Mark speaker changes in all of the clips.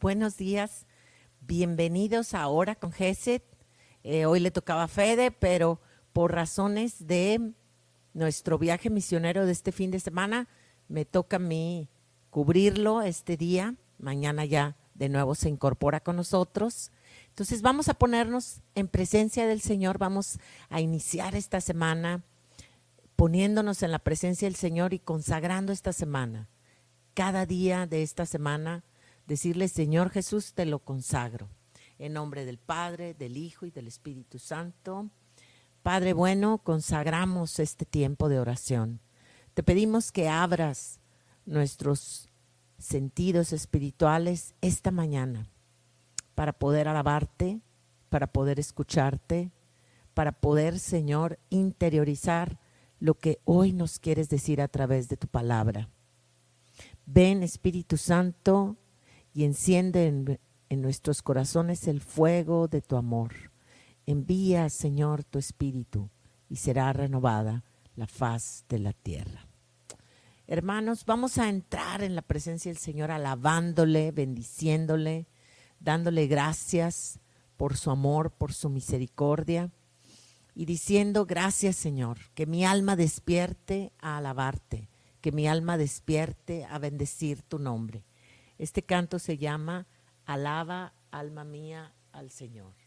Speaker 1: Buenos días. Bienvenidos a Hora con Geset. Eh, hoy le tocaba a Fede, pero por razones de nuestro viaje misionero de este fin de semana, me toca a mí cubrirlo este día. Mañana ya de nuevo se incorpora con nosotros. Entonces vamos a ponernos en presencia del Señor, vamos a iniciar esta semana poniéndonos en la presencia del Señor y consagrando esta semana. Cada día de esta semana, decirle, Señor Jesús, te lo consagro. En nombre del Padre, del Hijo y del Espíritu Santo. Padre bueno, consagramos este tiempo de oración. Te pedimos que abras nuestros sentidos espirituales esta mañana para poder alabarte, para poder escucharte, para poder, Señor, interiorizar lo que hoy nos quieres decir a través de tu palabra. Ven, Espíritu Santo, y enciende en, nuestros corazones el fuego de tu amor. Envía, Señor, tu Espíritu, y será renovada la faz de la tierra. Hermanos, vamos a entrar en la presencia del Señor alabándole, bendiciéndole, dándole gracias por su amor, por su misericordia y diciendo gracias Señor, que mi alma despierte a alabarte, que mi alma despierte a bendecir tu nombre. Este canto se llama Alaba, alma mía, al Señor.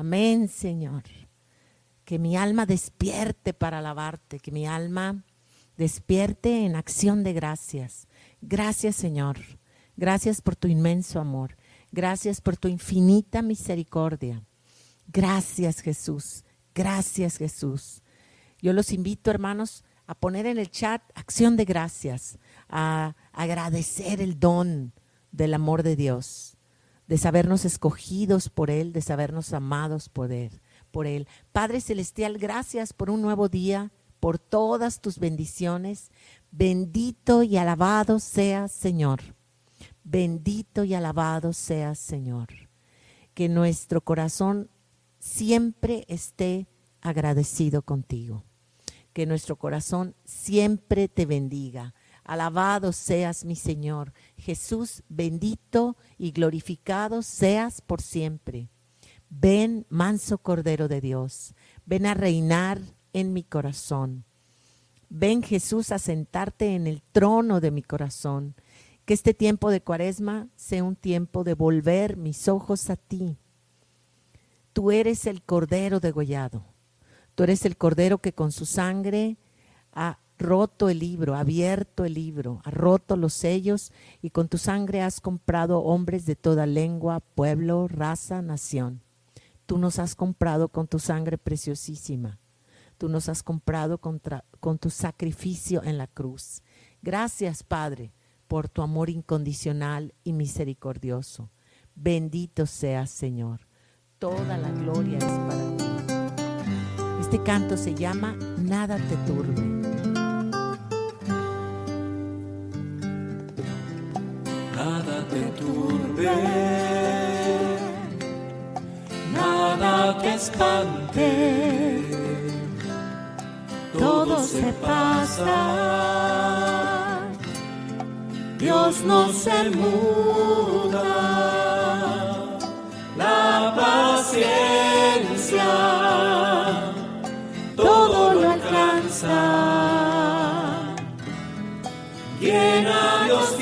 Speaker 2: Amén, Señor. Que mi alma despierte para alabarte, que mi alma despierte en acción de gracias. Gracias, Señor. Gracias por tu inmenso amor. Gracias por tu infinita misericordia. Gracias Jesús. Gracias Jesús. Yo los invito, hermanos, a poner en el chat acción de gracias, a agradecer el don del amor de Dios, de sabernos escogidos por Él, de sabernos amados por Él. Por él. Padre Celestial, gracias por un nuevo día, por todas tus bendiciones. Bendito y alabado seas, Señor. Bendito y alabado seas, Señor. Que nuestro corazón siempre esté agradecido contigo. Que nuestro corazón siempre te bendiga. Alabado seas mi Señor. Jesús, bendito y glorificado seas por siempre. Ven, manso Cordero de Dios, ven a reinar en mi corazón. Ven Jesús a sentarte en el trono de mi corazón que este tiempo de cuaresma sea un tiempo de volver mis ojos a ti. Tú eres el cordero degollado. Tú eres el cordero que con su sangre ha roto el libro, abierto el libro, ha roto los sellos y con tu sangre has comprado hombres de toda lengua, pueblo, raza, nación. Tú nos has comprado con tu sangre preciosísima. Tú nos has comprado con tu sacrificio en la cruz. Gracias, Padre, por tu amor incondicional y misericordioso. Bendito seas, Señor. Toda la gloria es para ti. Este canto se llama Nada te turbe.
Speaker 3: Nada te turbe, nada te espante, todo se pasa. Dios no se muda, la paciencia todo lo alcanza. Quien a Dios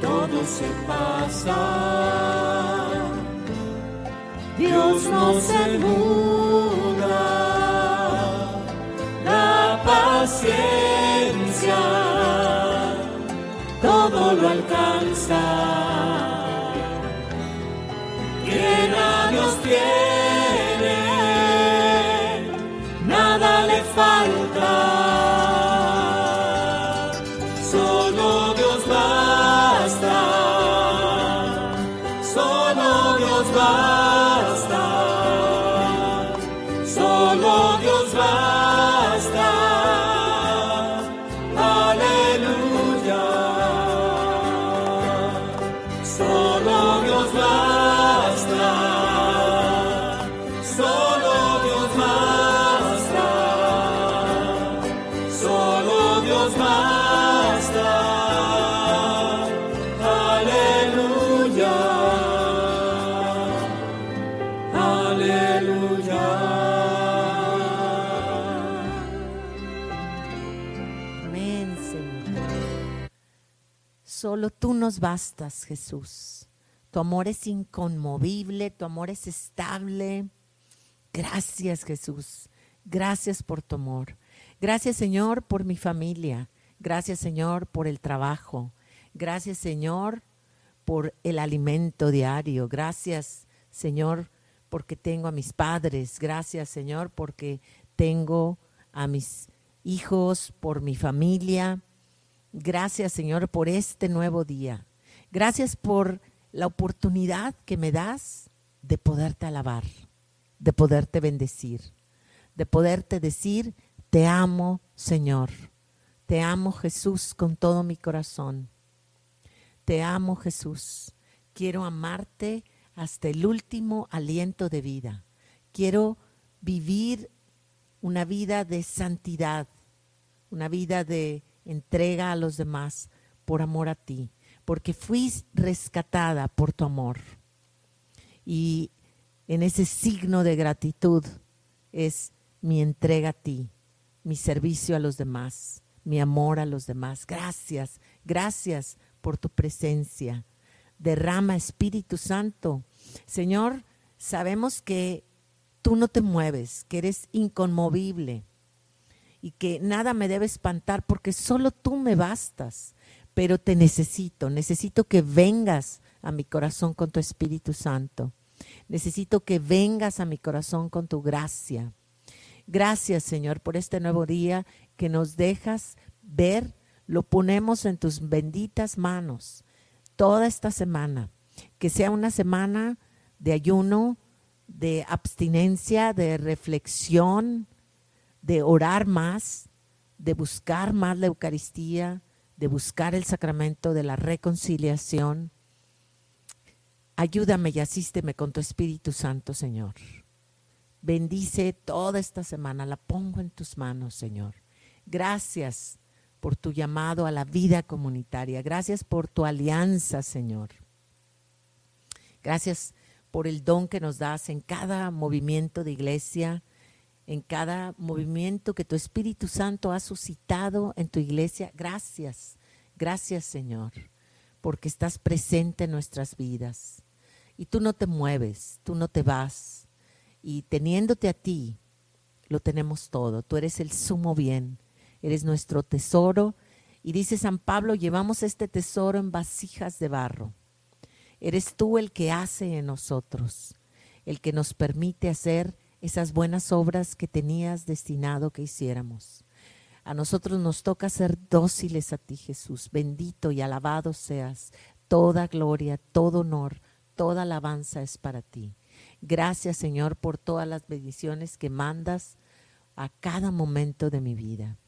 Speaker 3: todo se pasa. Dios no se muda, la paciencia todo lo alcanza. Quien Dios tiene,
Speaker 2: nos bastas, Jesús. Tu amor es inconmovible, tu amor es estable. Gracias, Jesús. Gracias por tu amor. Gracias, Señor, por mi familia. Gracias, Señor, por el trabajo. Gracias, Señor, por el alimento diario. Gracias, Señor, porque tengo a mis padres. Gracias, Señor, porque tengo a mis hijos, por mi familia. Gracias, Señor, por este nuevo día. Gracias por la oportunidad que me das de poderte alabar, de poderte bendecir, de poderte decir, te amo, Señor. Te amo, Jesús, con todo mi corazón. Te amo, Jesús. Quiero amarte hasta el último aliento de vida. Quiero vivir una vida de santidad, una vida de entrega a los demás por amor a ti, porque fui rescatada por tu amor. Y en ese signo de gratitud es mi entrega a ti, mi servicio a los demás, mi amor a los demás. Gracias, gracias por tu presencia. Derrama Espíritu Santo. Señor, sabemos que tú no te mueves, que eres inconmovible y que nada me debe espantar porque solo tú me bastas, pero te necesito, necesito que vengas a mi corazón con tu Espíritu Santo. Necesito que vengas a mi corazón con tu gracia. Gracias, Señor, por este nuevo día que nos dejas ver, lo ponemos en tus benditas manos toda esta semana. Que sea una semana de ayuno, de abstinencia, de reflexión, de orar más, de buscar más la Eucaristía, de buscar el sacramento de la reconciliación. Ayúdame y asísteme con tu Espíritu Santo, Señor. Bendice toda esta semana, la pongo en tus manos, Señor. Gracias por tu llamado a la vida comunitaria. Gracias por tu alianza, Señor. Gracias por el don que nos das en cada movimiento de iglesia, en cada movimiento que tu Espíritu Santo ha suscitado en tu iglesia. Gracias, gracias Señor, porque estás presente en nuestras vidas. Y tú no te mueves, tú no te vas. Y teniéndote a ti, lo tenemos todo. Tú eres el sumo bien, eres nuestro tesoro. Y dice San Pablo, llevamos este tesoro en vasijas de barro. Eres tú el que hace en nosotros, el que nos permite hacer esas buenas obras que tenías destinado que hiciéramos. A nosotros nos toca ser dóciles a ti, Jesús. Bendito y alabado seas. Toda gloria, todo honor, toda alabanza es para ti. Gracias, Señor, por todas las bendiciones que mandas a cada momento de mi vida.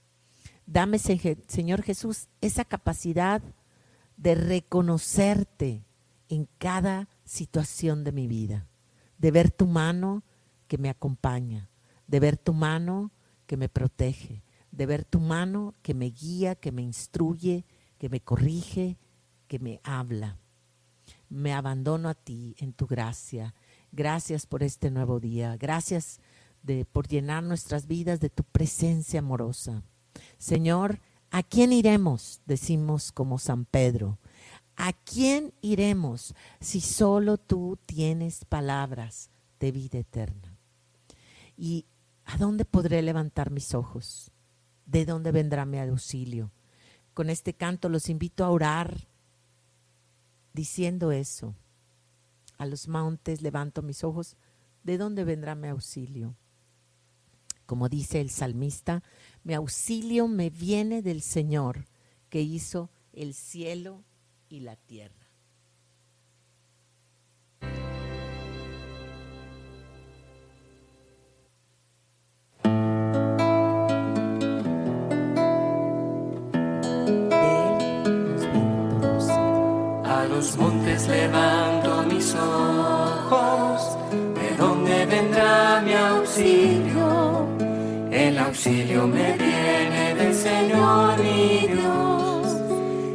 Speaker 2: Dame, Señor Jesús, esa capacidad de reconocerte en cada situación de mi vida, de ver tu mano que me acompaña, de ver tu mano que me protege, de ver tu mano que me guía, que me instruye, que me corrige, que me habla. Me abandono a ti en tu gracia. Gracias por este nuevo día. Gracias por llenar nuestras vidas de tu presencia amorosa. Señor, ¿a quién iremos? Decimos como San Pedro. ¿A quién iremos si solo tú tienes palabras de vida eterna? ¿Y a dónde podré levantar mis ojos? ¿De dónde vendrá mi auxilio? Con este canto los invito a orar diciendo eso. A los montes levanto mis ojos. ¿De dónde vendrá mi auxilio? Como dice el salmista, mi auxilio me viene del Señor que hizo el cielo y la tierra.
Speaker 3: Montes levanto mis ojos, ¿de dónde vendrá mi auxilio? El auxilio me viene del Señor mi Dios,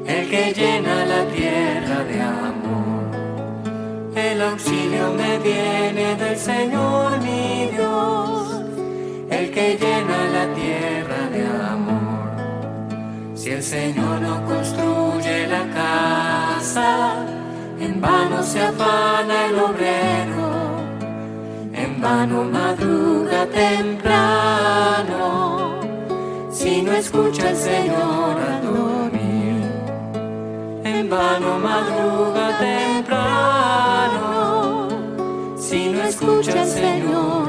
Speaker 3: el que llena la tierra de amor. El auxilio me viene del Señor mi Dios, el que llena la tierra de amor. Si el Señor no construye la casa, en vano se afana el obrero, en vano madruga temprano, si no escucha el Señor al dormir, en vano madruga temprano, si no escucha el Señor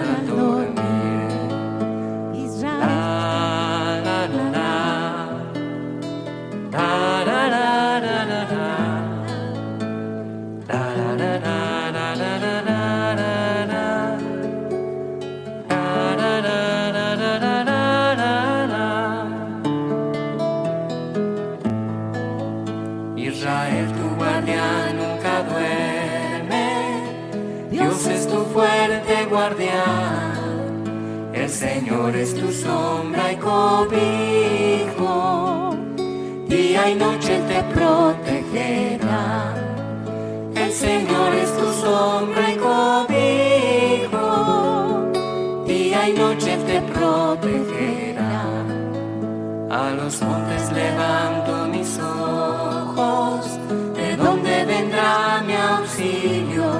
Speaker 3: Señor es tu sombra y cobijo, día y noche te protegerá. El Señor es tu sombra y cobijo, día y noche te protegerá. A los montes levanto mis ojos, ¿de dónde vendrá mi auxilio?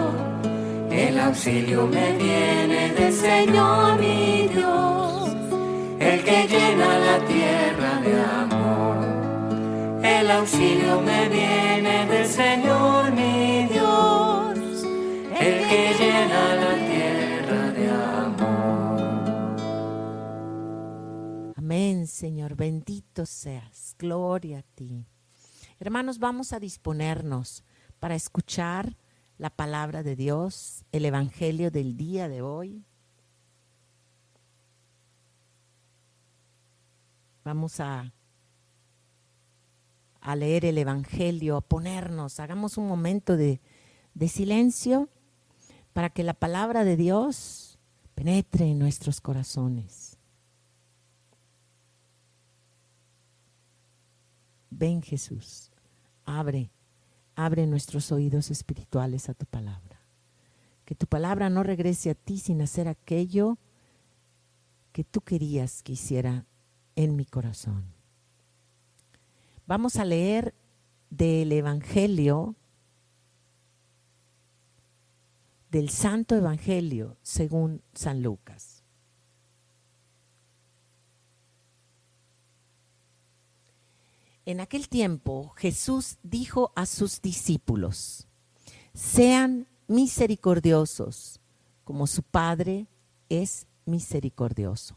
Speaker 3: El auxilio me viene del Señor mi Dios, el que llena la tierra de amor. El auxilio me viene del Señor mi Dios, el que llena la tierra de amor.
Speaker 2: Amén, Señor. Bendito seas. Gloria a ti. Hermanos, vamos a disponernos para escuchar la palabra de Dios, el Evangelio del día de hoy. Vamos a, a leer el Evangelio, a ponernos, hagamos un momento de, de silencio para que la palabra de Dios penetre en nuestros corazones. Ven Jesús, abre, abre nuestros oídos espirituales a tu palabra. Que tu palabra no regrese a ti sin hacer aquello que tú querías que hiciera en mi corazón. Vamos a leer del Evangelio, del Santo Evangelio según San Lucas. En aquel tiempo Jesús dijo a sus discípulos, sean misericordiosos como su Padre es misericordioso.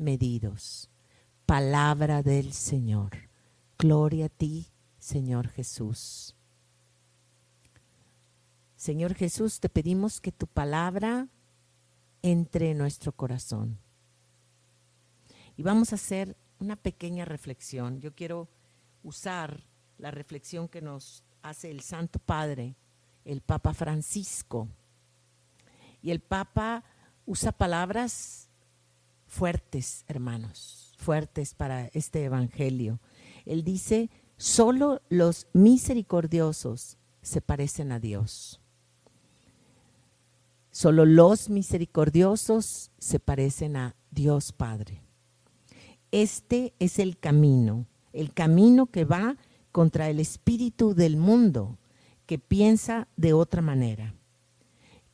Speaker 2: medidos. Palabra del Señor. Gloria a ti, Señor Jesús. Señor Jesús, te pedimos que tu palabra entre en nuestro corazón. Y vamos a hacer una pequeña reflexión. Yo quiero usar la reflexión que nos hace el Santo Padre, el Papa Francisco. Y el Papa usa palabras fuertes, hermanos, fuertes para este Evangelio. Él dice, solo los misericordiosos se parecen a Dios. Solo los misericordiosos se parecen a Dios Padre. Este es el camino, el camino que va contra el espíritu del mundo, que piensa de otra manera,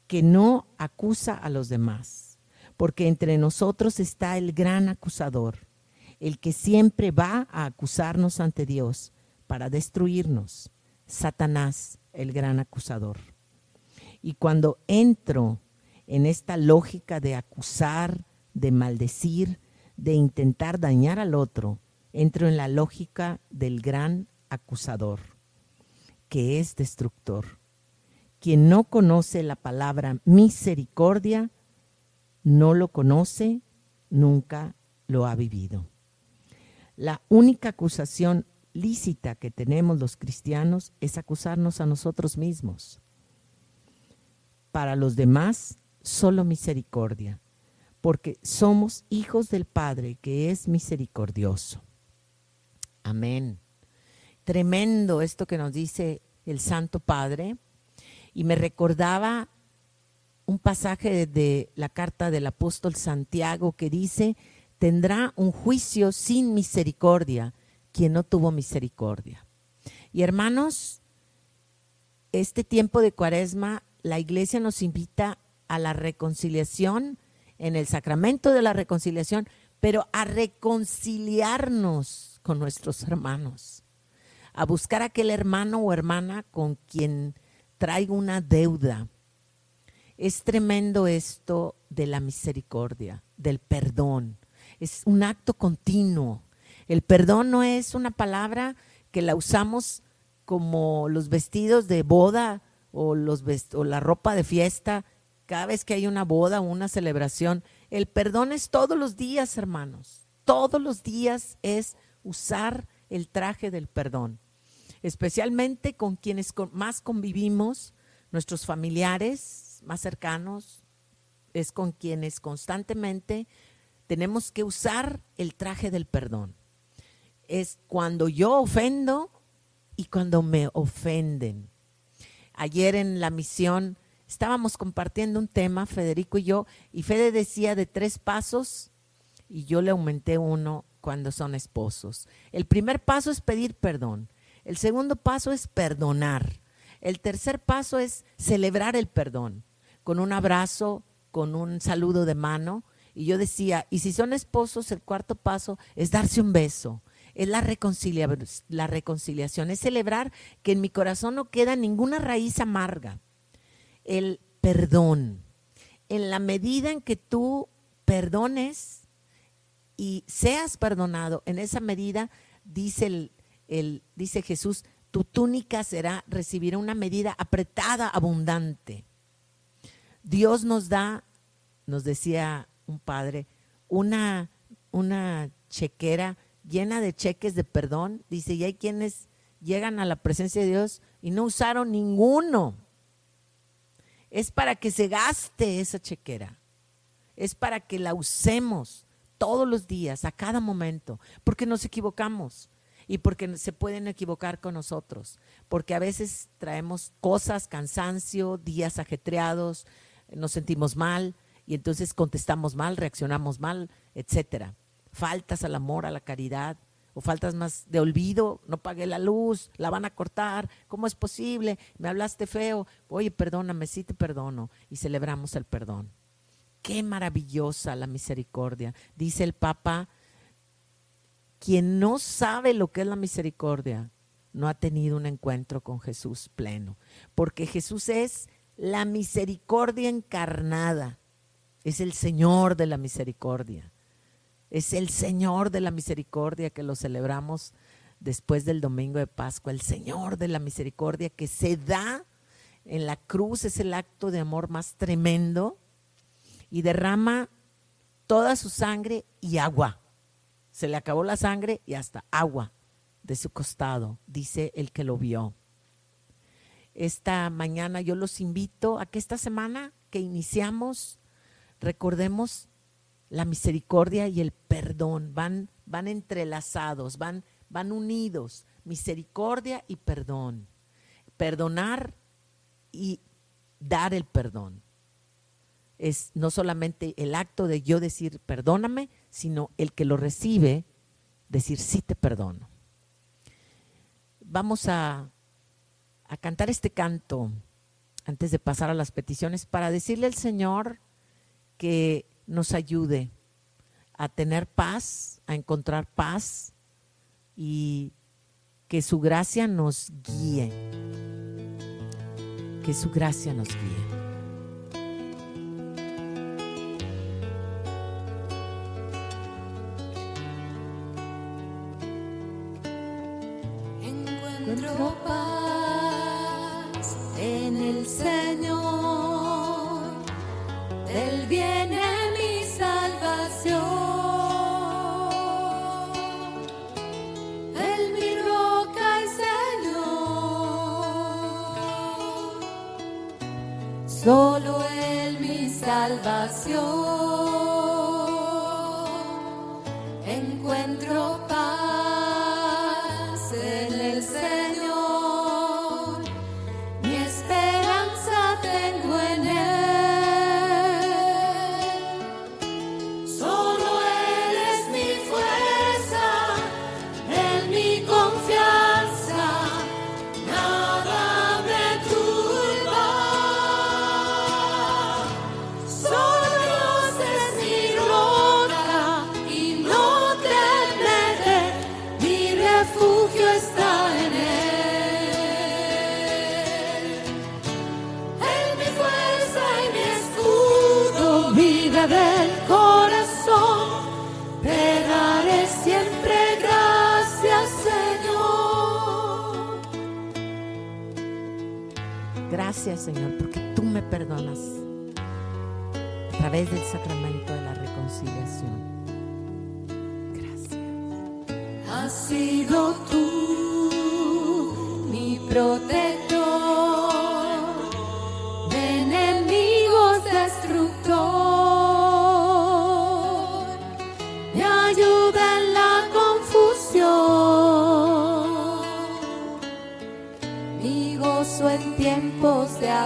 Speaker 2: que no acusa a los demás, porque entre nosotros está el gran acusador, el que siempre va a acusarnos ante Dios para destruirnos, Satanás, el gran acusador. Y cuando entro en esta lógica de acusar, de maldecir, de intentar dañar al otro, entro en la lógica del gran acusador, que es destructor. Quien no conoce la palabra misericordia, no lo conoce, nunca lo ha vivido. La única acusación lícita que tenemos los cristianos es acusarnos a nosotros mismos. Para los demás, solo misericordia, porque somos hijos del Padre que es misericordioso. Amén. Tremendo esto que nos dice el Santo Padre. Y me recordaba un pasaje de la carta del apóstol Santiago que dice, tendrá un juicio sin misericordia quien no tuvo misericordia. Y hermanos, este tiempo de cuaresma, la iglesia nos invita a la reconciliación en el sacramento de la reconciliación, pero a reconciliarnos con nuestros hermanos, a buscar aquel hermano o hermana con quien traigo una deuda. Es tremendo esto de la misericordia, del perdón. Es un acto continuo. El perdón no es una palabra que la usamos como los vestidos de boda o, los o la ropa de fiesta cada vez que hay una boda o una celebración. El perdón es todos los días, hermanos. Todos los días es usar el traje del perdón. Especialmente con quienes más convivimos, nuestros familiares más cercanos, es con quienes constantemente tenemos que usar el traje del perdón es cuando yo ofendo y cuando me ofenden. Ayer en la misión estábamos compartiendo un tema, Federico y yo, y Fede decía de tres pasos y yo le aumenté uno cuando son esposos. El primer paso es pedir perdón. El segundo paso es perdonar. El tercer paso es celebrar el perdón con un abrazo, con un saludo de mano. Y yo decía, y si son esposos, el cuarto paso es darse un beso es la, la reconciliación, es celebrar que en mi corazón no queda ninguna raíz amarga. El perdón. En la medida en que tú perdones y seas perdonado, en esa medida, dice, dice Jesús, tu túnica será, recibirá una medida apretada, abundante. Dios nos da, nos decía un padre, una, una chequera llena de cheques de perdón. Dice, y hay quienes llegan a la presencia de Dios y no usaron ninguno. Es para que se gaste esa chequera. Es para que la usemos todos los días, a cada momento, porque nos equivocamos y porque se pueden equivocar con nosotros, porque a veces traemos cosas, cansancio, días ajetreados, nos sentimos mal y entonces contestamos mal, reaccionamos mal, etcétera faltas al amor, a la caridad, o faltas más de olvido, no pagué la luz, la van a cortar, ¿cómo es posible? Me hablaste feo, oye, perdóname, sí te perdono, y celebramos el perdón. Qué maravillosa la misericordia. Dice el Papa, quien no sabe lo que es la misericordia, no ha tenido un encuentro con Jesús pleno, porque Jesús es la misericordia encarnada, es el Señor de la misericordia. Es el Señor de la misericordia que lo celebramos después del domingo de Pascua. El Señor de la misericordia que se da en la cruz es el acto de amor más tremendo y derrama toda su sangre y agua. Se le acabó la sangre y hasta agua de su costado, dice el que lo vio. Esta mañana yo los invito a que esta semana que iniciamos recordemos la misericordia y el perdón van, van entrelazados, van, van unidos. Misericordia y perdón. Perdonar y dar el perdón. Es no solamente el acto de yo decir perdóname, sino el que lo recibe decir sí te perdono. Vamos a, a cantar este canto antes de pasar a las peticiones para decirle al Señor que nos ayude a tener paz, a encontrar paz y Que su gracia nos guíe. Que su gracia nos guíe.
Speaker 1: Encuentro paz salvación. Señor,
Speaker 2: porque tú me perdonas a través del sacramento de la reconciliación. Gracias.
Speaker 1: Has sido tú mi protector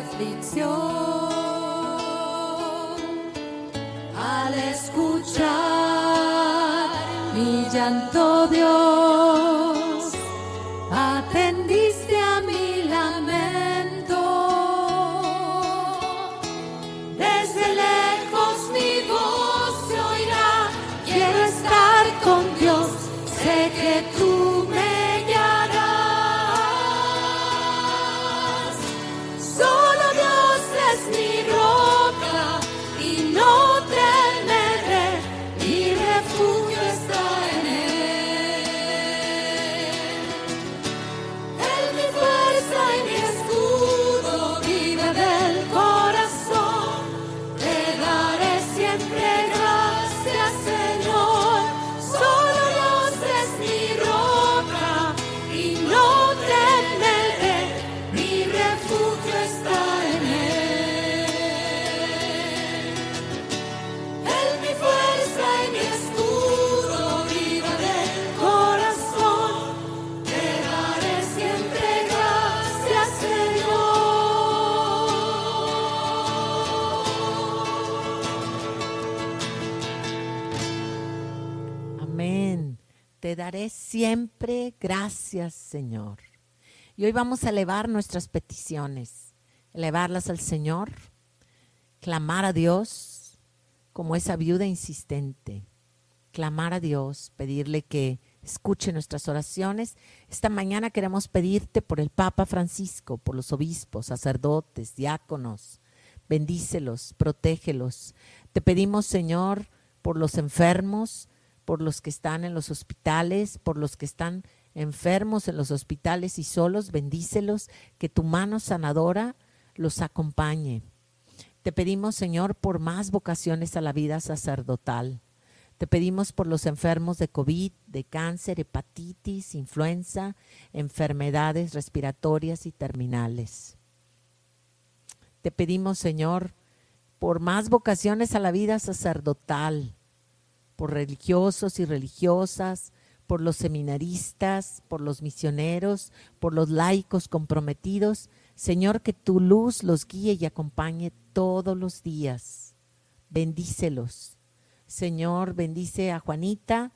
Speaker 1: aflicción. Siempre gracias, Señor. Y
Speaker 2: hoy vamos a elevar nuestras peticiones, elevarlas al Señor, clamar a Dios como esa viuda insistente, clamar a Dios, pedirle que escuche nuestras oraciones. Esta mañana queremos pedirte por el Papa Francisco, por los obispos, sacerdotes, diáconos. Bendícelos, protégelos. Te pedimos, Señor, por los enfermos, por los que están en los hospitales, por los que están enfermos en los hospitales y solos, bendícelos, que tu mano sanadora los acompañe. Te pedimos, Señor, por más vocaciones a la vida sacerdotal. Te pedimos por los enfermos de COVID, de cáncer, hepatitis, influenza, enfermedades respiratorias y terminales. Te pedimos, Señor, por más vocaciones a la vida sacerdotal, por religiosos y religiosas, por los seminaristas, por los misioneros, por los laicos comprometidos. Señor, que tu luz los guíe y acompañe todos los días. Bendícelos. Señor, bendice a Juanita,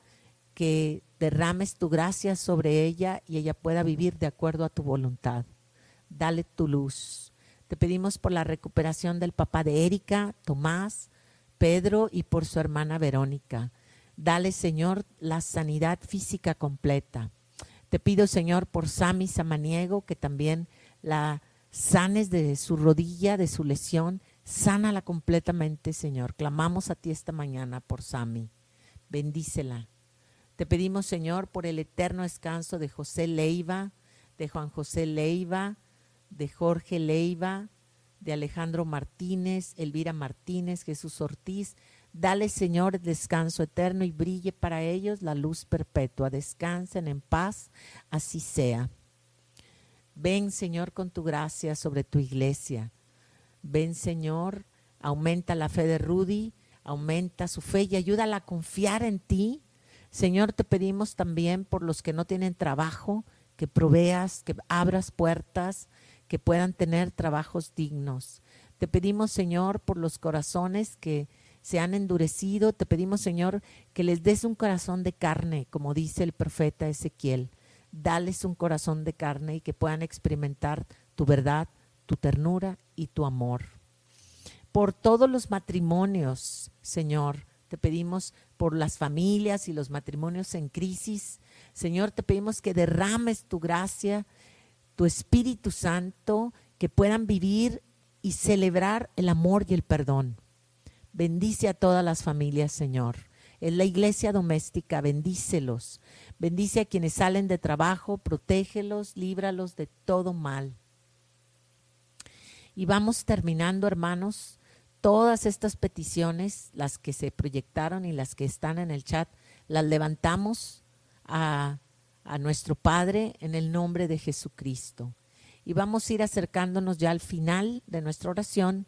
Speaker 2: que derrames tu gracia sobre ella y ella pueda vivir de acuerdo a tu voluntad. Dale tu luz. Te pedimos por la recuperación del papá de Erika, Tomás, Pedro y por su hermana Verónica. Dale, Señor, la sanidad física completa. Te pido, Señor, por Sami Samaniego, que también la sanes de su rodilla, de su lesión. Sánala completamente, Señor. Clamamos a ti esta mañana por Sami. Bendícela. Te pedimos, Señor, por el eterno descanso de José Leiva, de Juan José Leiva, de Jorge Leiva, de Alejandro Martínez, Elvira Martínez, Jesús Ortiz. Dale, Señor, descanso eterno y brille para ellos la luz perpetua. Descansen en paz, así sea. Ven, Señor, con tu gracia sobre tu iglesia. Ven, Señor, aumenta la fe de Rudy, aumenta su fe y ayúdala a confiar en ti. Señor, te pedimos también por los que no tienen trabajo, que proveas, que abras puertas, que puedan tener trabajos dignos. Te pedimos, Señor, por los corazones que se han endurecido. Te pedimos, Señor, que les des un corazón de carne, como dice el profeta Ezequiel. Dales un corazón de carne y que puedan experimentar tu verdad, tu ternura y tu amor. Por todos los matrimonios, Señor, te pedimos por las familias y los matrimonios en crisis. Señor, te pedimos que derrames tu gracia, tu Espíritu Santo, que puedan vivir y celebrar el amor y el perdón. Bendice a todas las familias, Señor. En la iglesia doméstica, bendícelos. Bendice a quienes salen de trabajo, protégelos, líbralos de todo mal. Y vamos terminando, hermanos, todas estas peticiones, las que se proyectaron y las que están en el chat, las levantamos a a nuestro Padre en el nombre de Jesucristo. Y vamos a ir acercándonos ya al final de nuestra oración,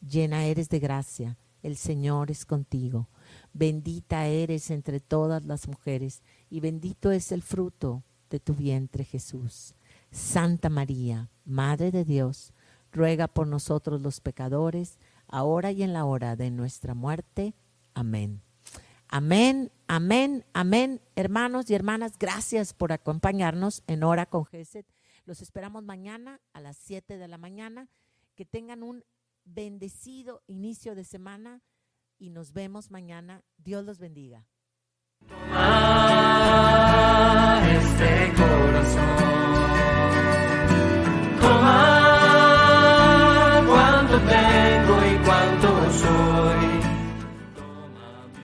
Speaker 2: llena eres de gracia, el Señor es contigo. Bendita eres entre todas las mujeres y bendito es el fruto de tu vientre Jesús. Santa María, Madre de Dios, ruega por nosotros los pecadores, ahora y en la hora de nuestra muerte. Amén. Amén, amén, amén. Hermanos y hermanas, gracias por acompañarnos en Hora con Geset. Los esperamos mañana a las 7 de la mañana. Que tengan un bendecido inicio de semana y nos vemos mañana. Dios los bendiga. Toma este corazón. Tengo.